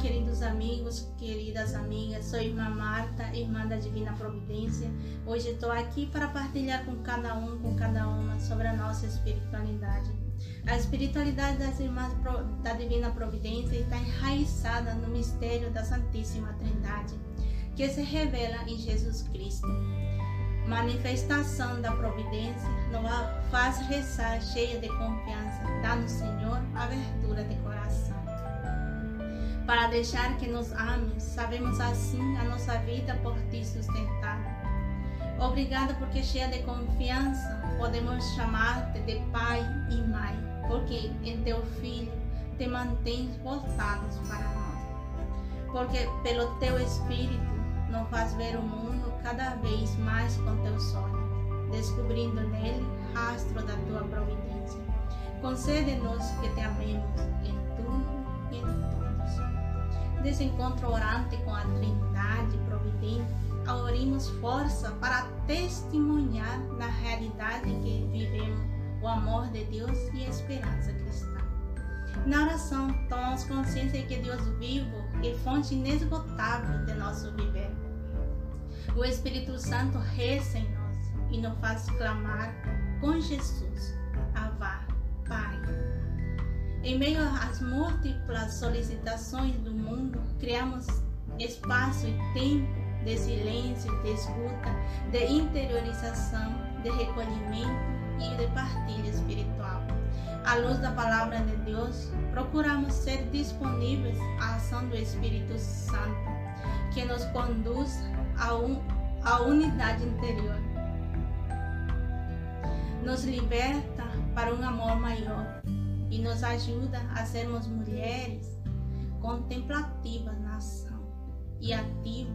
Queridos amigos, queridas amigas, sou irmã Marta, irmã da Divina Providência. Hoje estou aqui para partilhar com cada um, com cada uma, sobre a nossa espiritualidade. A espiritualidade das irmãs da Divina Providência está enraizada no mistério da Santíssima Trindade, que se revela em Jesus Cristo manifestação da providência nos faz rezar cheia de confiança, dá no Senhor abertura de coração. Para deixar que nos ame, sabemos assim a nossa vida por ti sustentada. Obrigada porque cheia de confiança podemos chamar-te de Pai e Mãe, porque em teu Filho te mantens voltados para nós. Porque pelo teu Espírito nos faz ver o mundo cada vez mais com teus olhos, descobrindo nele rastro da tua providência. Concede-nos que te amemos em tudo e em todos. Desse encontro orante com a Trindade providente, aurimos força para testemunhar na realidade que vivemos o amor de Deus e a esperança. Na oração, tomamos consciência de que Deus vivo é fonte inesgotável de nosso viver o Espírito Santo reza em nós e nos faz clamar com Jesus, Avá, Pai. Em meio às múltiplas solicitações do mundo, criamos espaço e tempo de silêncio, de escuta, de interiorização, de recolhimento e de partilha espiritual. À luz da palavra de Deus, procuramos ser disponíveis à ação do Espírito Santo, que nos conduz un, a unidade interior. Nos liberta para um amor maior e nos ajuda a sermos mulheres contemplativas na ação e ativas.